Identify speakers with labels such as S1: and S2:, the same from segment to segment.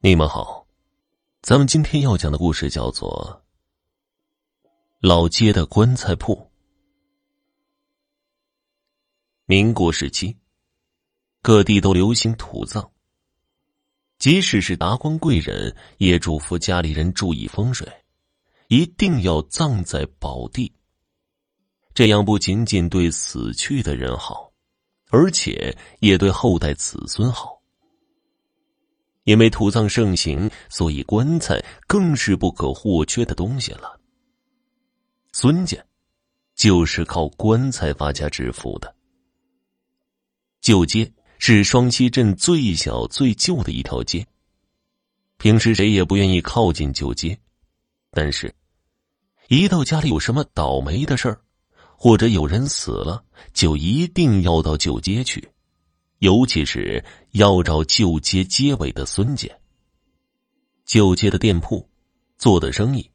S1: 你们好，咱们今天要讲的故事叫做《老街的棺材铺》。民国时期，各地都流行土葬，即使是达官贵人，也嘱咐家里人注意风水，一定要葬在宝地。这样不仅仅对死去的人好，而且也对后代子孙好。因为土葬盛行，所以棺材更是不可或缺的东西了。孙家就是靠棺材发家致富的。旧街是双溪镇最小最旧的一条街，平时谁也不愿意靠近旧街，但是，一到家里有什么倒霉的事儿，或者有人死了，就一定要到旧街去。尤其是要找旧街街尾的孙家。旧街的店铺做的生意，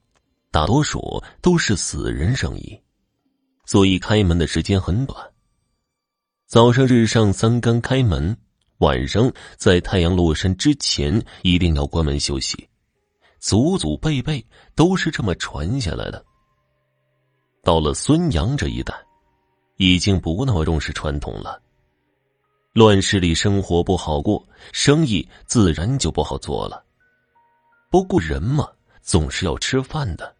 S1: 大多数都是死人生意，所以开门的时间很短。早上日上三竿开门，晚上在太阳落山之前一定要关门休息，祖祖辈辈都是这么传下来的。到了孙杨这一代，已经不那么重视传统了。乱世里生活不好过，生意自然就不好做了。不过人嘛，总是要吃饭的。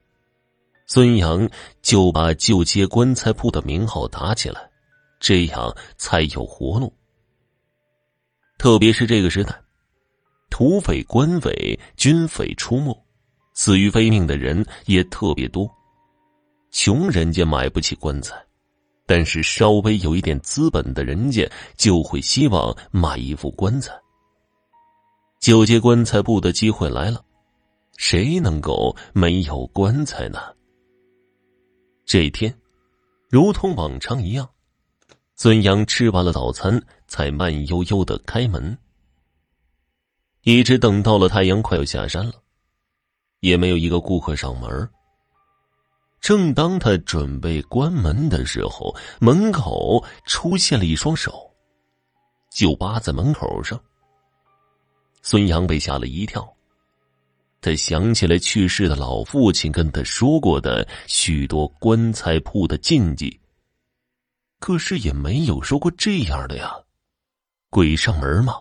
S1: 孙杨就把旧街棺材铺的名号打起来，这样才有活路。特别是这个时代，土匪、官匪、军匪出没，死于非命的人也特别多，穷人家买不起棺材。但是稍微有一点资本的人家，就会希望买一副棺材。九街棺材铺的机会来了，谁能够没有棺材呢？这一天，如同往常一样，孙杨吃完了早餐，才慢悠悠的开门，一直等到了太阳快要下山了，也没有一个顾客上门。正当他准备关门的时候，门口出现了一双手，就扒在门口上。孙杨被吓了一跳，他想起来去世的老父亲跟他说过的许多棺材铺的禁忌，可是也没有说过这样的呀，鬼上门吗？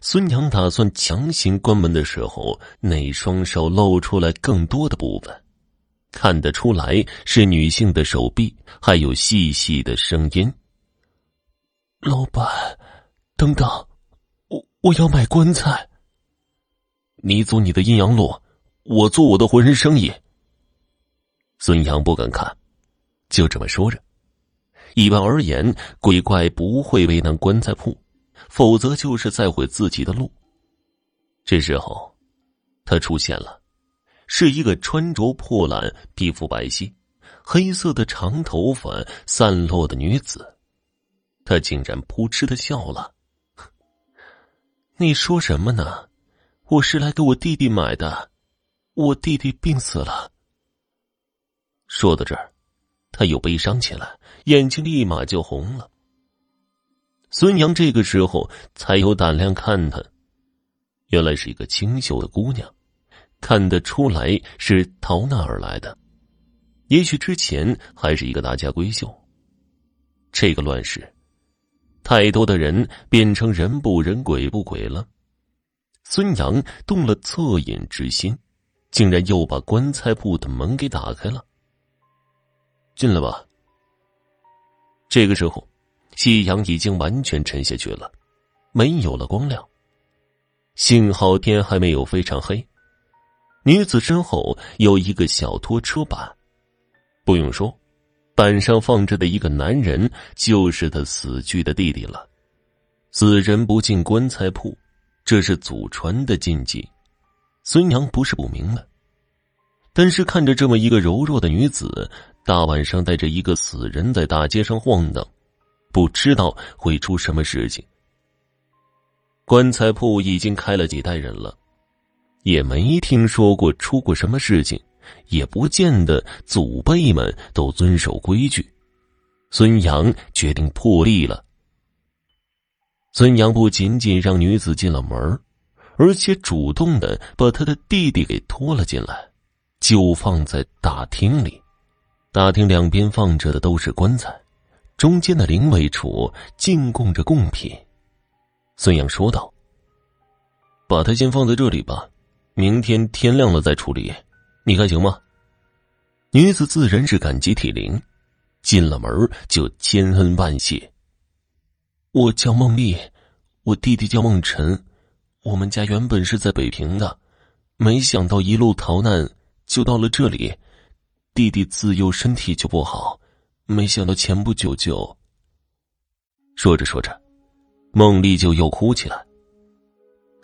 S1: 孙杨打算强行关门的时候，那双手露出来更多的部分。看得出来是女性的手臂，还有细细的声音。老板，等等，我我要买棺材。你走你的阴阳路，我做我的浑身生意。孙杨不敢看，就这么说着。一般而言，鬼怪不会为难棺材铺，否则就是在毁自己的路。这时候，他出现了。是一个穿着破烂、皮肤白皙、黑色的长头发散落的女子，她竟然扑哧的笑了。你说什么呢？我是来给我弟弟买的，我弟弟病死了。说到这儿，他又悲伤起来，眼睛立马就红了。孙杨这个时候才有胆量看他，原来是一个清秀的姑娘。看得出来是逃难而来的，也许之前还是一个大家闺秀。这个乱世，太多的人变成人不人鬼不鬼了。孙杨动了恻隐之心，竟然又把棺材铺的门给打开了。进来吧。这个时候，夕阳已经完全沉下去了，没有了光亮。幸好天还没有非常黑。女子身后有一个小拖车板，不用说，板上放着的一个男人就是他死去的弟弟了。死人不进棺材铺，这是祖传的禁忌。孙杨不是不明白，但是看着这么一个柔弱的女子，大晚上带着一个死人在大街上晃荡，不知道会出什么事情。棺材铺已经开了几代人了。也没听说过出过什么事情，也不见得祖辈们都遵守规矩。孙杨决定破例了。孙杨不仅仅让女子进了门，而且主动的把他的弟弟给拖了进来，就放在大厅里。大厅两边放着的都是棺材，中间的灵位处进贡着贡品。孙杨说道：“把他先放在这里吧，明天天亮了再处理，你看行吗？”女子自然是感激涕零，进了门就千恩万谢。我叫孟丽，我弟弟叫孟晨，我们家原本是在北平的，没想到一路逃难就到了这里。弟弟自幼身体就不好，没想到前不久就……说着说着，孟丽就又哭起来。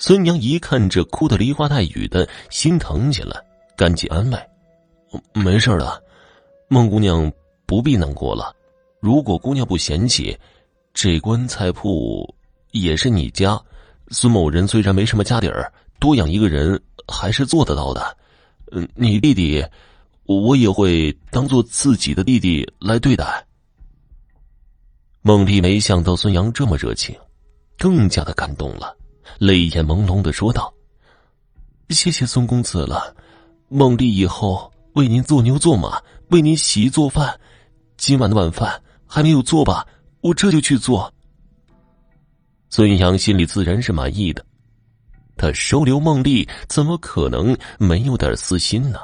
S1: 孙娘一看这哭的梨花带雨的，心疼起来，赶紧安慰。没事的，孟姑娘不必难过了。如果姑娘不嫌弃，这棺材铺也是你家。孙某人虽然没什么家底儿，多养一个人还是做得到的。嗯，你弟弟，我也会当做自己的弟弟来对待。孟丽没想到孙杨这么热情，更加的感动了，泪眼朦胧的说道：“谢谢孙公子了，孟丽以后。”为您做牛做马，为您洗衣做饭。今晚的晚饭还没有做吧？我这就去做。孙杨心里自然是满意的，他收留孟丽，怎么可能没有点私心呢？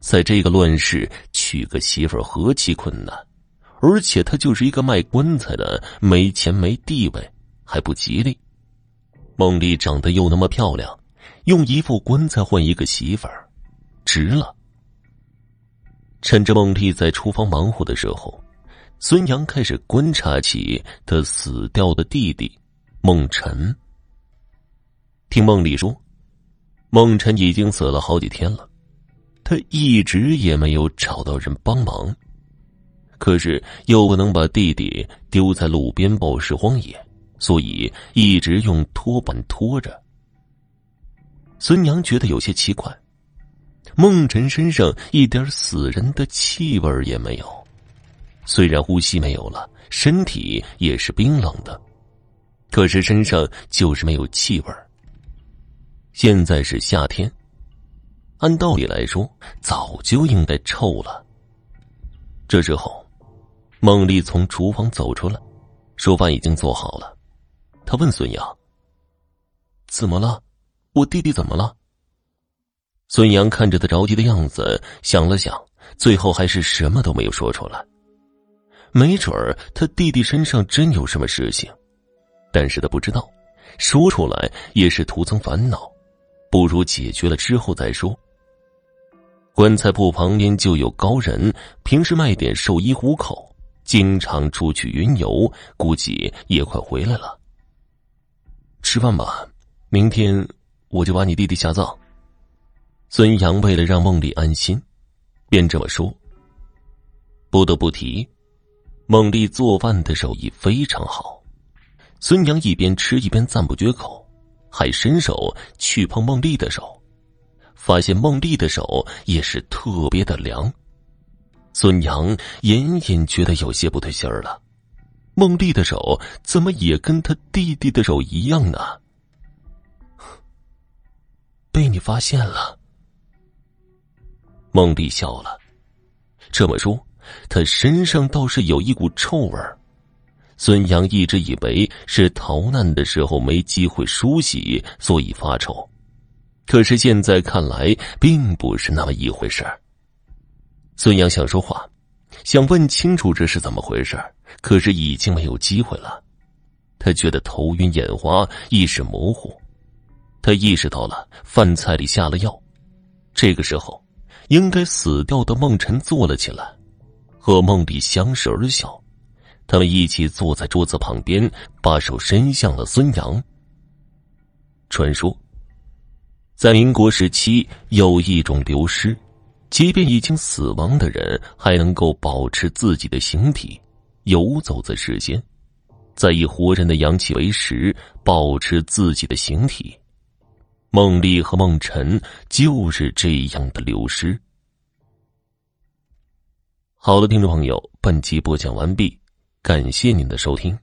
S1: 在这个乱世，娶个媳妇何其困难，而且他就是一个卖棺材的，没钱没地位，还不吉利。孟丽长得又那么漂亮，用一副棺材换一个媳妇儿，值了。趁着孟丽在厨房忙活的时候，孙杨开始观察起他死掉的弟弟孟晨。听孟丽说，孟晨已经死了好几天了，他一直也没有找到人帮忙，可是又不能把弟弟丢在路边暴尸荒野，所以一直用拖板拖着。孙娘觉得有些奇怪。孟晨身上一点死人的气味也没有，虽然呼吸没有了，身体也是冰冷的，可是身上就是没有气味。现在是夏天，按道理来说早就应该臭了。这时候，孟丽从厨房走出来，说饭已经做好了。他问孙杨：“怎么了？我弟弟怎么了？”孙杨看着他着急的样子，想了想，最后还是什么都没有说出来。没准儿他弟弟身上真有什么事情，但是他不知道，说出来也是徒增烦恼，不如解决了之后再说。棺材铺旁边就有高人，平时卖点寿衣糊口，经常出去云游，估计也快回来了。吃饭吧，明天我就把你弟弟下葬。孙杨为了让孟丽安心，便这么说。不得不提，孟丽做饭的手艺非常好。孙杨一边吃一边赞不绝口，还伸手去碰孟丽的手，发现孟丽的手也是特别的凉。孙杨隐隐觉得有些不对劲儿了，孟丽的手怎么也跟他弟弟的手一样呢？被你发现了。孟丽笑了，这么说，他身上倒是有一股臭味儿。孙杨一直以为是逃难的时候没机会梳洗，所以发臭，可是现在看来并不是那么一回事孙杨想说话，想问清楚这是怎么回事可是已经没有机会了。他觉得头晕眼花，意识模糊。他意识到了饭菜里下了药，这个时候。应该死掉的梦晨坐了起来，和梦里相视而笑。他们一起坐在桌子旁边，把手伸向了孙杨。传说，在民国时期有一种流失，即便已经死亡的人，还能够保持自己的形体，游走在世间，在以活人的阳气为食，保持自己的形体。孟丽和孟晨就是这样的流失。好的，听众朋友，本集播讲完毕，感谢您的收听。